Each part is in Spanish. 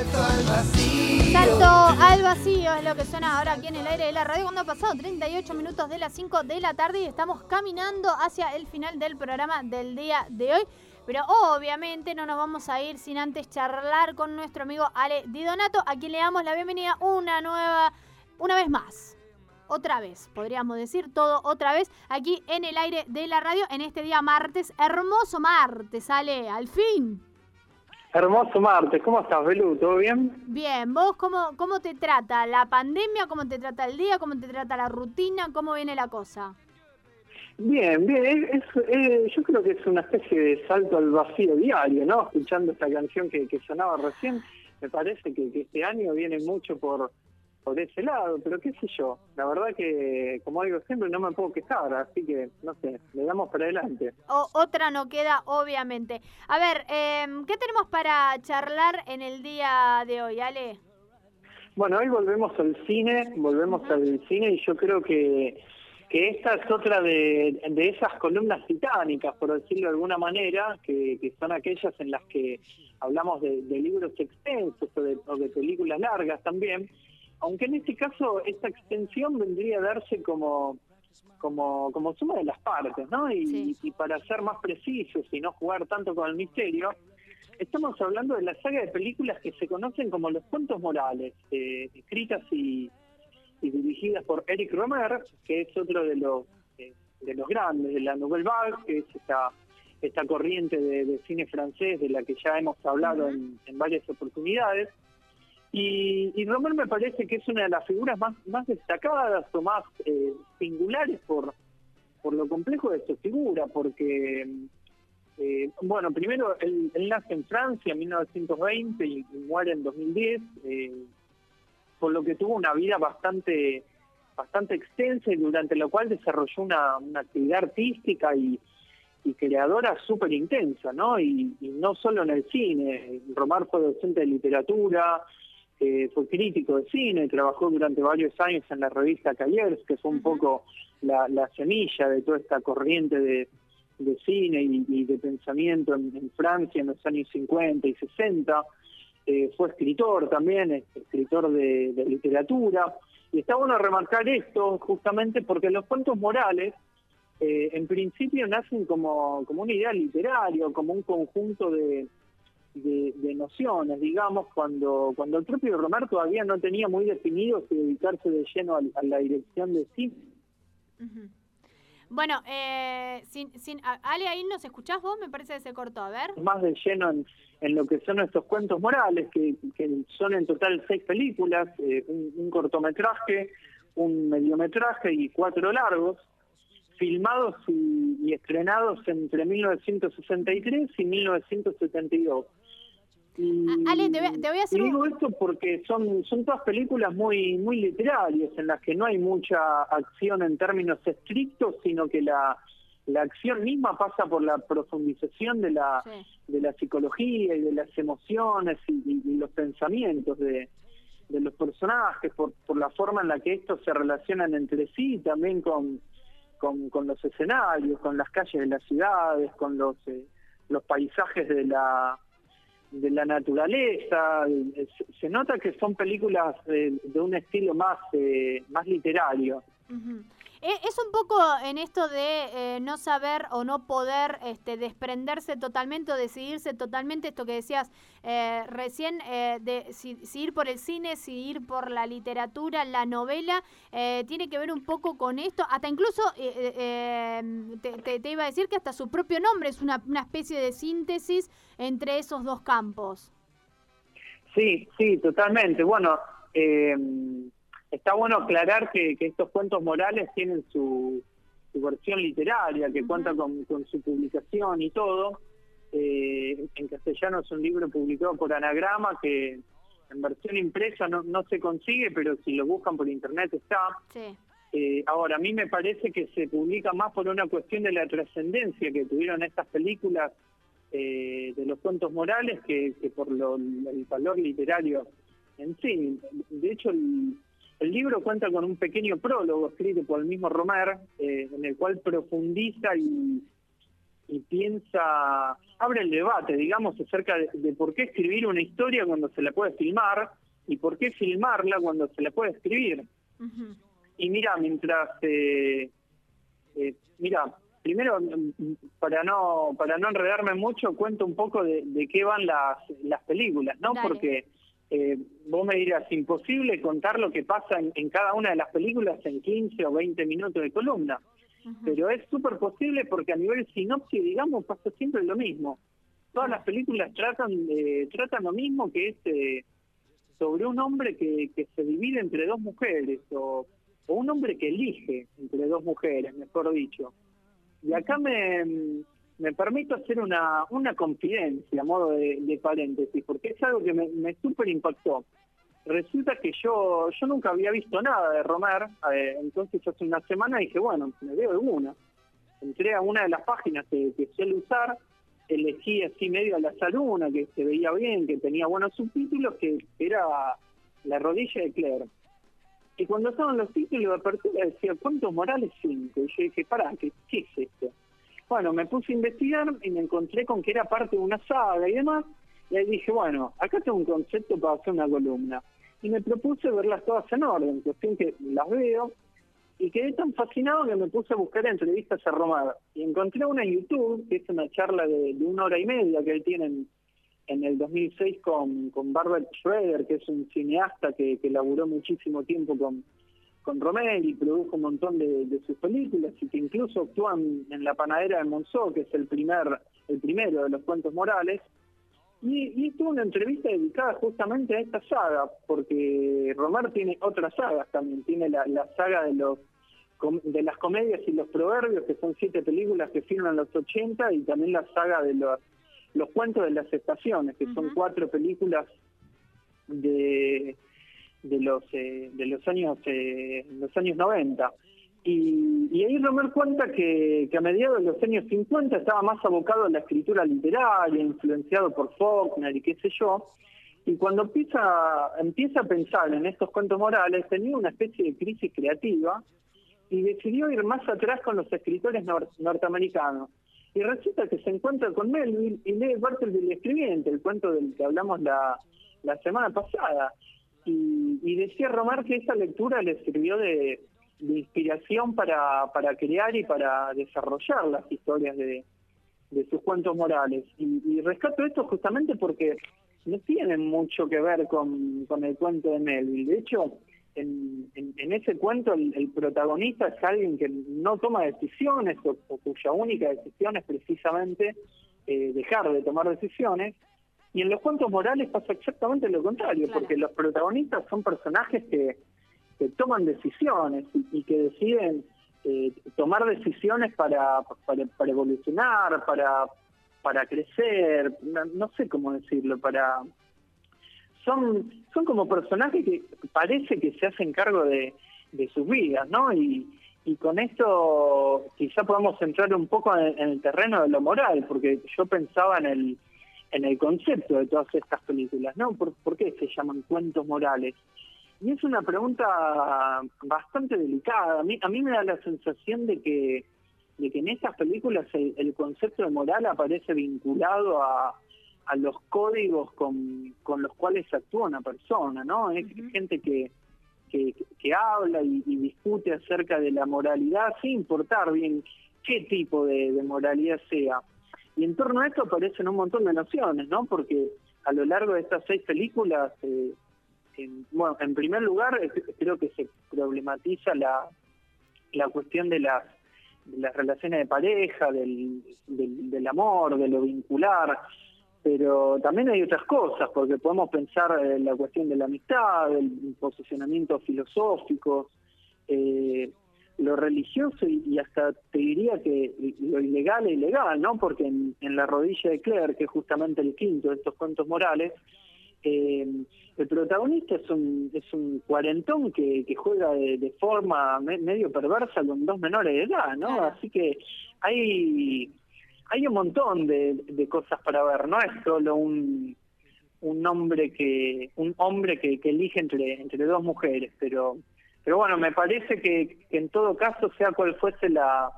Salto al vacío. Al vacío es lo que suena ahora aquí en el aire de la radio cuando ha pasado 38 minutos de las 5 de la tarde y estamos caminando hacia el final del programa del día de hoy. Pero obviamente no nos vamos a ir sin antes charlar con nuestro amigo Ale Di Donato, a quien le damos la bienvenida una nueva, una vez más. Otra vez, podríamos decir todo otra vez, aquí en el aire de la radio, en este día martes, hermoso martes, Ale, al fin. Hermoso martes, ¿cómo estás, Belu? ¿Todo bien? Bien, ¿vos cómo, cómo te trata la pandemia? ¿Cómo te trata el día? ¿Cómo te trata la rutina? ¿Cómo viene la cosa? Bien, bien, es, es- yo creo que es una especie de salto al vacío diario, ¿no? Escuchando esta canción que, que sonaba recién, me parece que, que este año viene mucho por, por ese lado, pero qué sé yo, la verdad que, como digo siempre, no me puedo quejar, así que, no sé, le damos para adelante. O- otra no queda, obviamente. A ver, em, ¿qué tenemos para charlar en el día de hoy, Ale? Bueno, hoy volvemos al cine, volvemos al cine y yo creo que, que esta es otra de, de esas columnas titánicas, por decirlo de alguna manera, que, que son aquellas en las que hablamos de, de libros extensos o de, o de películas largas también, aunque en este caso esta extensión vendría a darse como como, como suma de las partes, ¿no? Y, Sí. y para ser más precisos y no jugar tanto con el misterio, estamos hablando de la saga de películas que se conocen como los cuentos morales, eh, escritas y, y dirigidas por Eric Romer, que es otro de los eh, de los grandes de la Nouvelle Vague, que es esta esta corriente de, de cine francés de la que ya hemos hablado en, en varias oportunidades. Y, y Romer me parece que es una de las figuras más, destacadas o más eh, singulares por, por lo complejo de su figura, porque, eh, bueno, primero él, nace en Francia en 1920 y, y muere en 2010, eh, por lo que tuvo una vida bastante bastante extensa y durante la cual desarrolló una, actividad artística y, y creadora súper intensa, ¿no? Y, y no solo en el cine. Romar fue docente de literatura, eh, fue crítico de cine, trabajó durante varios años en la revista Cahiers, que fue un poco la, la semilla de toda esta corriente de, de cine y, y de pensamiento en, en Francia en los años 50 y 60. Eh, fue escritor también, es- escritor de, de literatura. Y está bueno remarcar esto justamente porque los cuentos morales eh, en principio nacen como, como una idea literaria, como un conjunto de, de, de nociones, digamos, cuando, cuando el propio Romero todavía no tenía muy definido si dedicarse de lleno a, a la dirección de cine. Bueno, eh, sin, sin, Ale, ahí nos escuchás vos, me parece que se cortó, a ver. más de lleno en, en lo que son estos cuentos morales, que, que son en total seis películas, eh, un, un cortometraje, un mediometraje y cuatro largos, filmados y, y estrenados entre 1963 y 1972. Y, A- Ale, te voy a- te voy a hacer un- digo esto porque son, son todas películas muy, muy literarias, en las que no hay mucha acción en términos estrictos, sino que la, la acción misma pasa por la profundización de la, Sí. de la psicología y de las emociones y, y- y los pensamientos de, de los personajes, por, por la forma en la que estos se relacionan entre sí, y también con, con, con los escenarios, con las calles de las ciudades, con los, eh, los paisajes de la de la naturaleza, eh, se- nota que son películas de, de un estilo más eh, más literario. Eh, Es un poco en esto de eh, no saber o no poder este, desprenderse totalmente o decidirse totalmente, esto que decías eh, recién, eh, de si, ir por el cine, si ir por la literatura, la novela, eh, tiene que ver un poco con esto, hasta incluso eh, eh, eh, te iba a decir que hasta su propio nombre es una, una especie de síntesis entre esos dos campos. Sí, sí, totalmente. Bueno, eh, está bueno aclarar que, que estos cuentos morales tienen su, su versión literaria, que Ujú. cuenta con, con su publicación y todo. Eh, en castellano es un libro publicado por Anagrama que en versión impresa no, no se consigue, pero si lo buscan por internet está. Sí. Eh, ahora, a mí me parece que se publica más por una cuestión de la trascendencia que tuvieron estas películas eh, de los cuentos morales que, que por lo- el valor literario en sí. De hecho, el, el libro cuenta con un pequeño prólogo escrito por el mismo Romer, eh, en el cual profundiza y, y piensa, abre el debate, digamos, acerca de, por qué escribir una historia cuando se la puede filmar y por qué filmarla cuando se la puede escribir. Y mira, mientras, eh, eh, mira, primero, para no para no enredarme mucho, cuento un poco de, qué van las, las películas, ¿no? Porque eh, vos me dirás, imposible contar lo que pasa en, en, cada una de las películas en 15 o 20 minutos de columna. Pero es súper posible porque a nivel sinopsis, digamos, pasa siempre lo mismo. Todas las películas tratan de, tratan lo mismo que es eh, sobre un hombre que, que se divide entre dos mujeres o, o un hombre que elige entre dos mujeres, mejor dicho. Y acá me, me permito hacer una, una confidencia a modo de, paréntesis, porque es algo que me, me súper impactó resulta que yo yo nunca había visto nada de Romer, eh, entonces hace una semana dije, bueno, me veo alguna. Entré a una de las páginas que, que suele usar, elegí así medio a la una que se veía bien, que tenía buenos subtítulos, que era La rodilla de Claire. Y cuando estaban los títulos de apertura decía, ¿cuántos Morales? Cinco. Y yo dije, pará, ¿qué, ¿qué es esto? Bueno, me puse a investigar y me encontré con que era parte de una saga y demás, y ahí dije, bueno, acá tengo un concepto para hacer una columna. Y me propuse verlas todas en orden, cuestión que las veo, y quedé tan fascinado que me puse a buscar entrevistas a Romar. Y encontré una en YouTube, que es una charla de, una hora y media que él tiene en, el 2006 con, con Barbara Schroeder, que es un cineasta que, que laburó muchísimo tiempo con, con y produjo un montón de, de, sus películas y que incluso actúan en La Panadera de Monzó, que es el primer el primero de los cuentos morales. Y, y tuvo una entrevista dedicada justamente a esta saga, porque Romar tiene otras sagas también, tiene la, saga de los de las comedias y los proverbios, que son siete películas que filman los 80, y también la saga de los, los cuentos de las estaciones, que son cuatro películas de, de los eh, de los años eh, los años 90. Y, ahí Romer cuenta que, a mediados de los años 50 estaba más abocado a la escritura literaria, influenciado por Faulkner y qué sé yo, y cuando empieza, empieza a pensar en estos cuentos morales, tenía una especie de crisis creativa y decidió ir más atrás con los escritores norteamericanos. Y resulta que se encuentra con Melville y lee parte del escribiente, el cuento del que hablamos la, la semana pasada. Y, y decía Romar que esa lectura le sirvió de, inspiración para, para crear y para desarrollar las historias de, de sus cuentos morales. Y, rescato esto justamente porque no tienen mucho que ver con, con el cuento de Melville. De hecho, en, en, ese cuento el, protagonista es alguien que no toma decisiones o, cuya única decisión es precisamente eh, dejar de tomar decisiones. Y en los cuentos morales pasa exactamente lo contrario, porque los protagonistas son personajes que que toman decisiones y, que deciden eh, tomar decisiones para, para, evolucionar, para, para crecer, no, sé cómo decirlo, para son son como personajes que parece que se hacen cargo de, de sus vidas, ¿no? Y, y con esto quizá podamos entrar un poco en, el terreno de lo moral, porque yo pensaba en el en el concepto de todas estas películas, ¿no? ¿Por, ¿Por qué se llaman cuentos morales? Y es una pregunta bastante delicada. A mí, a mí me da la sensación de que, de que en estas películas el, concepto de moral aparece vinculado a, a los códigos con, con, los cuales actúa una persona, ¿no? Es gente que, que, que habla y, discute acerca de la moralidad sin importar bien qué tipo de, moralidad sea. Y en torno a esto aparecen un montón de nociones, ¿no? Porque a lo largo de estas seis películas... Eh, bueno, en primer lugar, creo que se problematiza la, la cuestión de las, las relaciones de pareja, del, del, amor, de lo vincular, pero también hay otras cosas, porque podemos pensar en la cuestión de la amistad, el posicionamiento filosófico, eh, lo religioso y, hasta te diría que lo ilegal e ilegal, ¿no? Porque en, en La rodilla de Claire, que es justamente el quinto de estos cuentos morales, eh, el protagonista es un, es un cuarentón que, que juega de, forma medio perversa con dos menores de edad, ¿no? Así que hay, hay un montón de, de, cosas para ver, no es solo un, un hombre que un hombre que, que elige entre, entre dos mujeres, pero pero bueno, me parece que, que en todo caso, sea cual fuese la,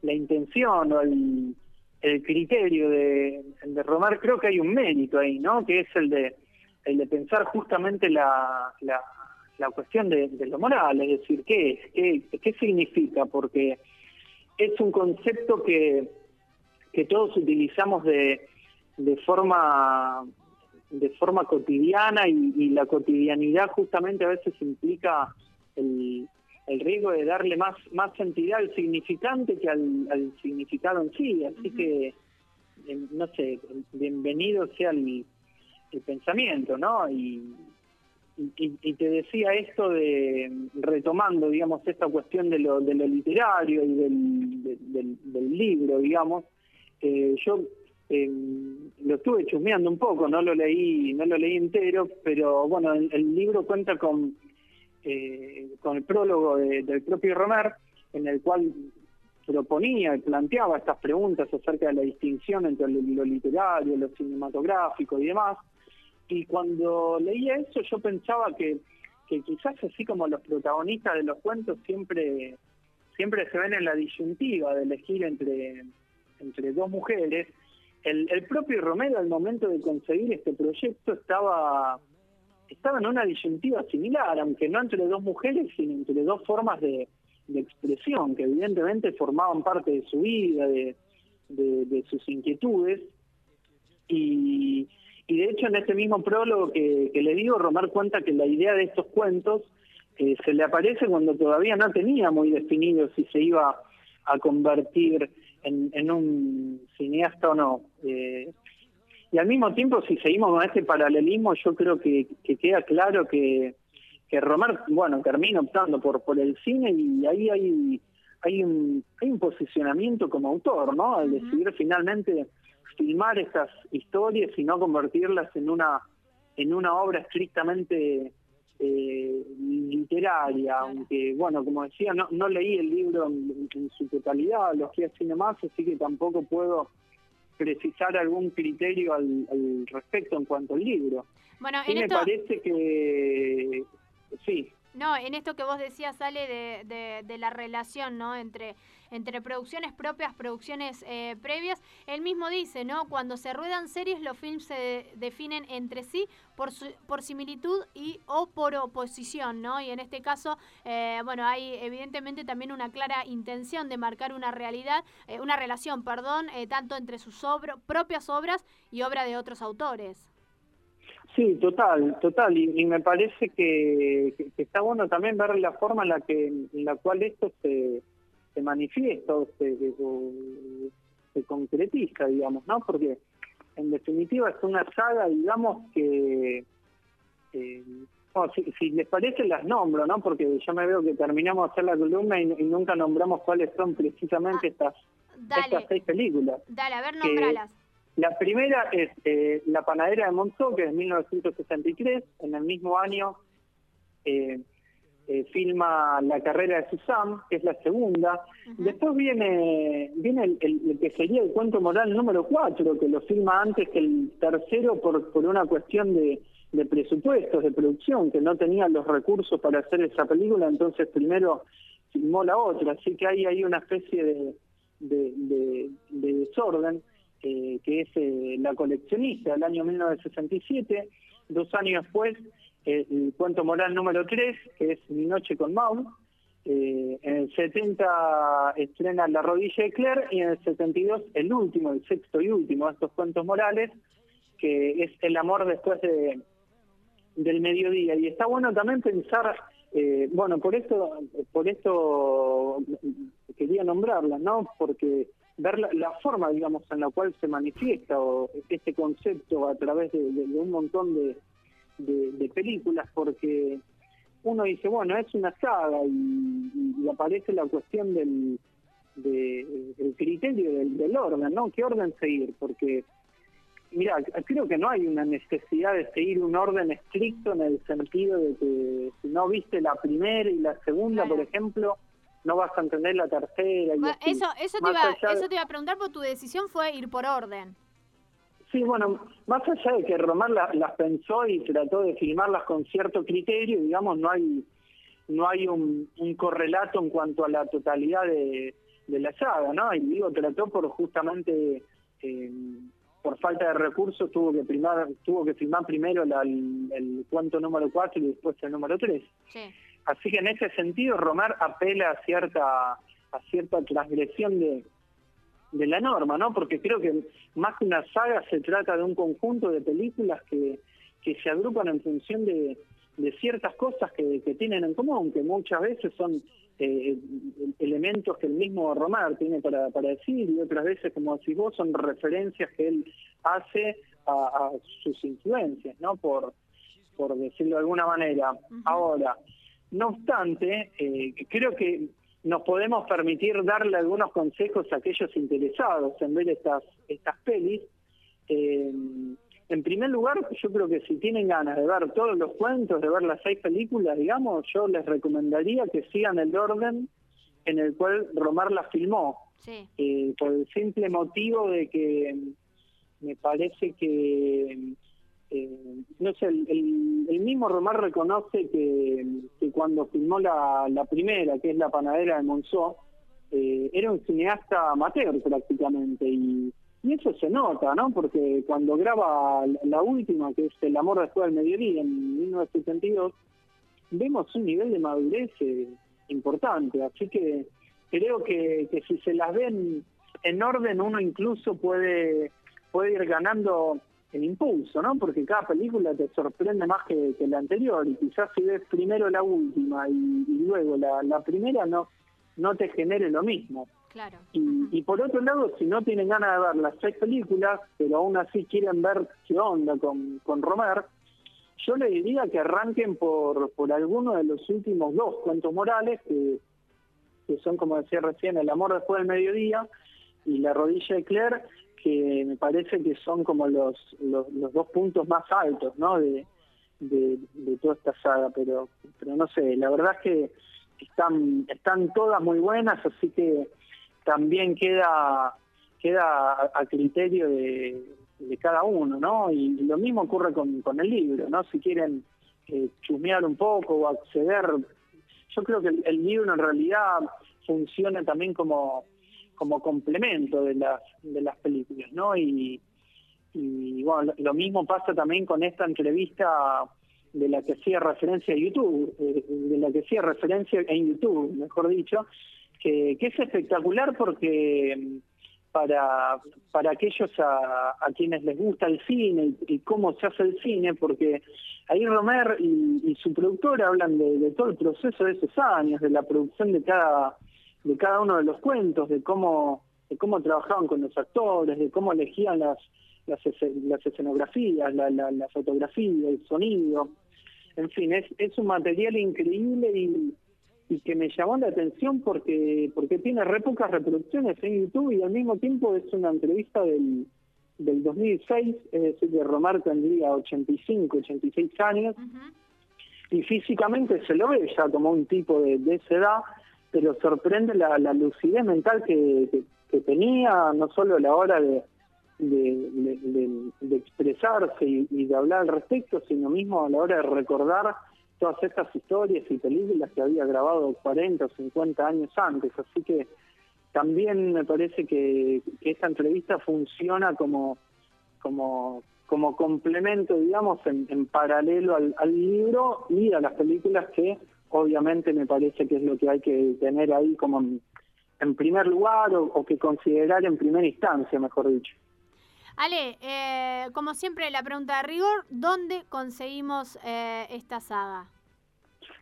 la intención o el, criterio de, de Romar, creo que hay un mérito ahí, ¿no? Que es el de, el de pensar justamente la, la, la cuestión de, lo moral, es decir, ¿qué es? ¿Qué, ¿Qué significa? Porque es un concepto que, que todos utilizamos de, de forma de forma cotidiana y, la cotidianidad justamente a veces implica el, el riesgo de darle más más entidad al significante que al, significado en sí. Así que eh, no sé bienvenido sea el, el pensamiento no y, y, te decía esto de, retomando, digamos, esta cuestión de lo, de lo literario y del, del, libro, digamos, eh, yo eh, lo estuve chusmeando un poco, no lo leí, no lo leí entero, pero bueno, el, libro cuenta con, eh, con el prólogo del propio Romer, en el cual proponía y planteaba estas preguntas acerca de la distinción entre lo literario, lo cinematográfico y demás, y cuando leía eso yo pensaba que, que quizás así como los protagonistas de los cuentos siempre siempre se ven en la disyuntiva de elegir entre, entre dos mujeres, el, el propio Romero al momento de conseguir este proyecto estaba estaba en una disyuntiva similar, aunque no entre dos mujeres, sino entre dos formas de, expresión, que evidentemente formaban parte de su vida, de, sus inquietudes, y, y de hecho en este mismo prólogo que, le digo, Romar cuenta que la idea de estos cuentos eh, se le aparece cuando todavía no tenía muy definido si se iba a convertir en, un cineasta o no. Eh, y al mismo tiempo, si seguimos con este paralelismo, yo creo que, queda claro que, que Romar, bueno, termina optando por, por el cine y ahí hay, hay, un, hay un posicionamiento como autor, ¿no? Al decidir finalmente filmar estas historias y no convertirlas en una en una obra estrictamente eh, literaria, aunque, bueno, como decía, no, no leí el libro en, su totalidad, lo fui así más así que tampoco puedo precisar algún criterio al, respecto en cuanto al libro. Bueno, en me parece que... Sí. No, en esto que vos decías sale de, de, la relación, ¿no? Entre entre producciones propias, producciones eh, previas. Él mismo dice, ¿no? Cuando se ruedan series, los films se definen entre sí por, por similitud y o por oposición, ¿no? Y en este caso, eh, bueno, hay evidentemente también una clara intención de marcar una realidad, eh, una relación, perdón, tanto entre sus propias obras y obra de otros autores. Sí, total, total, y, me parece que, está bueno también ver la forma en la que en la cual esto se, se manifiesta o se, se, concretiza, digamos, ¿no? Porque en definitiva es una saga, digamos, que... Eh, si, les parece las nombro, ¿no? Porque ya me veo que terminamos de hacer la columna y, nunca nombramos cuáles son precisamente ah, estas, estas seis películas. Dale, a ver, nombralas. La primera es eh, La panadera de Monzó, que es de 1963. En el mismo año eh, eh, filma La carrera de Susan, que es la segunda. Después viene viene el, que sería el cuento moral número 4, que lo filma antes que el tercero por, por una cuestión de, de presupuestos, de producción, que no tenía los recursos para hacer esa película, entonces primero filmó la otra. Así que hay ahí una especie de, de, desorden, eh, que es eh, La coleccionista del año 1967. Dos años después el cuento moral número 3, que es Mi noche con Maud. Eh, en el 70 estrena La rodilla de Claire y en el 72 el último, el sexto y último de estos cuentos morales, que es El amor después de, del mediodía. Y está bueno también pensar, eh, bueno, por esto, por esto quería nombrarla, ¿no? Porque ver la, forma, digamos, en la cual se manifiesta o este concepto a través de un montón de de, películas porque uno dice, bueno, es una saga y, aparece la cuestión del de, criterio del, orden, ¿no? ¿Qué orden seguir? Porque, mira, creo que no hay una necesidad de seguir un orden estricto en el sentido de que si no viste la primera y la segunda, por ejemplo, no vas a entender la tercera. Y eso, eso, te iba, eso te iba a preguntar, porque tu decisión fue ir por orden. Sí, bueno, más allá de que Román las pensó y trató de filmarlas con cierto criterio, digamos, no hay no hay un, correlato en cuanto a la totalidad de, la saga, ¿no? Y digo, trató por justamente por falta de recursos tuvo que primar, tuvo que firmar primero el, cuento número 4 y después el número 3. Así que en ese sentido Romar apela a cierta a cierta transgresión de, de la norma, ¿no? Porque creo que más que una saga se trata de un conjunto de películas que, que se agrupan en función de, de ciertas cosas que, que, tienen en común, que muchas veces son eh, elementos que el mismo Romar tiene para, para decir y otras veces, como decís vos, son referencias que él hace a, sus influencias, ¿no? Por, por decirlo de alguna manera. Ahora, no obstante, eh, creo que nos podemos permitir darle algunos consejos a aquellos interesados en ver estas, estas pelis. Eh, en primer lugar, yo creo que si tienen ganas de ver todos los cuentos, de ver las seis películas, digamos, yo les recomendaría que sigan el orden en el cual Romar las filmó. Eh, por el simple motivo de que me parece que, eh, no sé, el, mismo Romar reconoce que, cuando filmó la, primera, que es La Panadera de Monzó, eh, era un cineasta amateur prácticamente y y eso se nota, ¿no? Porque cuando graba la última, que es El amor después del mediodía, en 1972, vemos un nivel de madurez eh, importante. Así que creo que, que si se las ven en orden, uno incluso puede, puede ir ganando el impulso, ¿no? Porque cada película te sorprende más que, la anterior. Y quizás si ves primero la última y, luego la, la primera, no, no te genere lo mismo. Claro. Y, por otro lado, si no tienen ganas de ver las seis películas, pero aún así quieren ver qué onda con, con Romer, yo le diría que arranquen por, por alguno de los últimos dos cuentos morales, que, que son, como decía recién, El amor después del mediodía y La rodilla de Claire, que me parece que son como los, los, dos puntos más altos ¿no? de, de, de toda esta saga, pero, pero no sé, la verdad es que están, están todas muy buenas, así que también queda queda a, criterio de, cada uno, ¿no? Y lo mismo ocurre con, con el libro, ¿no? Si quieren eh, chumear un poco o acceder, yo creo que el, libro en realidad funciona también como como complemento de las de las películas, ¿no? Y, y bueno, lo, mismo pasa también con esta entrevista de la que hacía referencia a YouTube, eh, de la que hacía referencia en YouTube, mejor dicho, que, es espectacular porque mm, para, para aquellos a, quienes les gusta el cine y, cómo se hace el cine, porque ahí Romer y, su productor hablan de, todo el proceso de esos años, de la producción de cada, de cada uno de los cuentos, de cómo, de cómo trabajaban con los actores, de cómo elegían las, las, las escenografías, la, la, la fotografía, el sonido. En fin, es, es un material increíble y, y que me llamó la atención porque porque tiene re pocas reproducciones en YouTube y al mismo tiempo es una entrevista del, del 2006, es decir, que Romar tendría 85, 86 años, y físicamente se lo ve ya como un tipo de, esa edad, pero sorprende la, lucidez mental que, tenía, no solo a la hora de, de, expresarse y, y, de hablar al respecto, sino mismo a la hora de recordar todas estas historias y películas que había grabado 40 o 50 años antes. Así que también me parece que, esta entrevista funciona como, como, como complemento, digamos, en, paralelo al, libro y a las películas que obviamente me parece que es lo que hay que tener ahí como en, primer lugar o, que considerar en primera instancia, mejor dicho. Ale, eh, como siempre la pregunta de rigor, ¿dónde conseguimos eh, esta saga?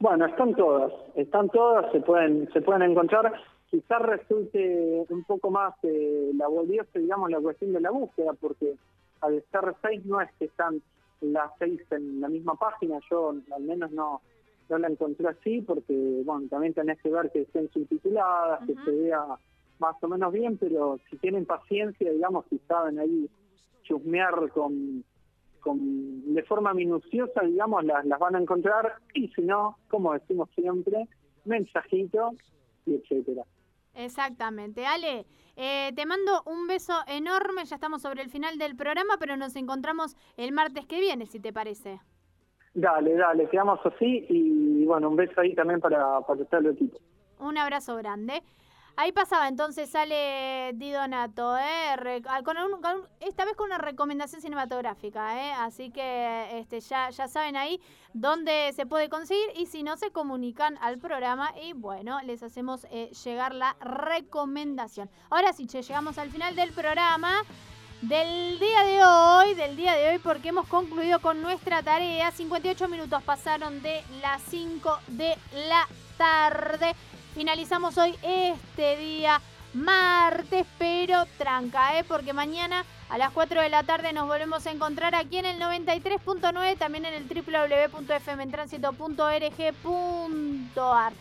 Bueno, están todas, están todas, se pueden se pueden encontrar. Quizás resulte un poco más eh, laborioso, digamos, la cuestión de la búsqueda, porque al estar seis no es que están las seis en la misma página, yo al menos no, no la encontré así, porque, bueno, también tenés que ver que estén subtituladas, que se vea más o menos bien, pero si tienen paciencia, digamos, si saben ahí chusmear con, con de forma minuciosa, digamos, las, las van a encontrar y si no, como decimos siempre, mensajito y etcétera. Exactamente. Ale, eh, te mando un beso enorme, ya estamos sobre el final del programa, pero nos encontramos el martes que viene, si te parece. Dale, dale, quedamos así y bueno, un beso ahí también para, para todo el equipo. Un abrazo grande. Ahí pasaba, entonces sale Di Donato, ¿eh? esta vez con una recomendación cinematográfica, ¿eh? así que este, ya, ya saben ahí dónde se puede conseguir y si no se comunican al programa y bueno, les hacemos eh, llegar la recomendación. Ahora sí, che, llegamos al final del programa del día de hoy, del día de hoy, porque hemos concluido con nuestra tarea. 58 minutos pasaron de las 5 de la tarde. Finalizamos hoy este día martes, pero tranca, ¿eh? porque mañana a las 4 de la tarde nos volvemos a encontrar aquí en el 93.9, también en el www.fmtransito.org.ar.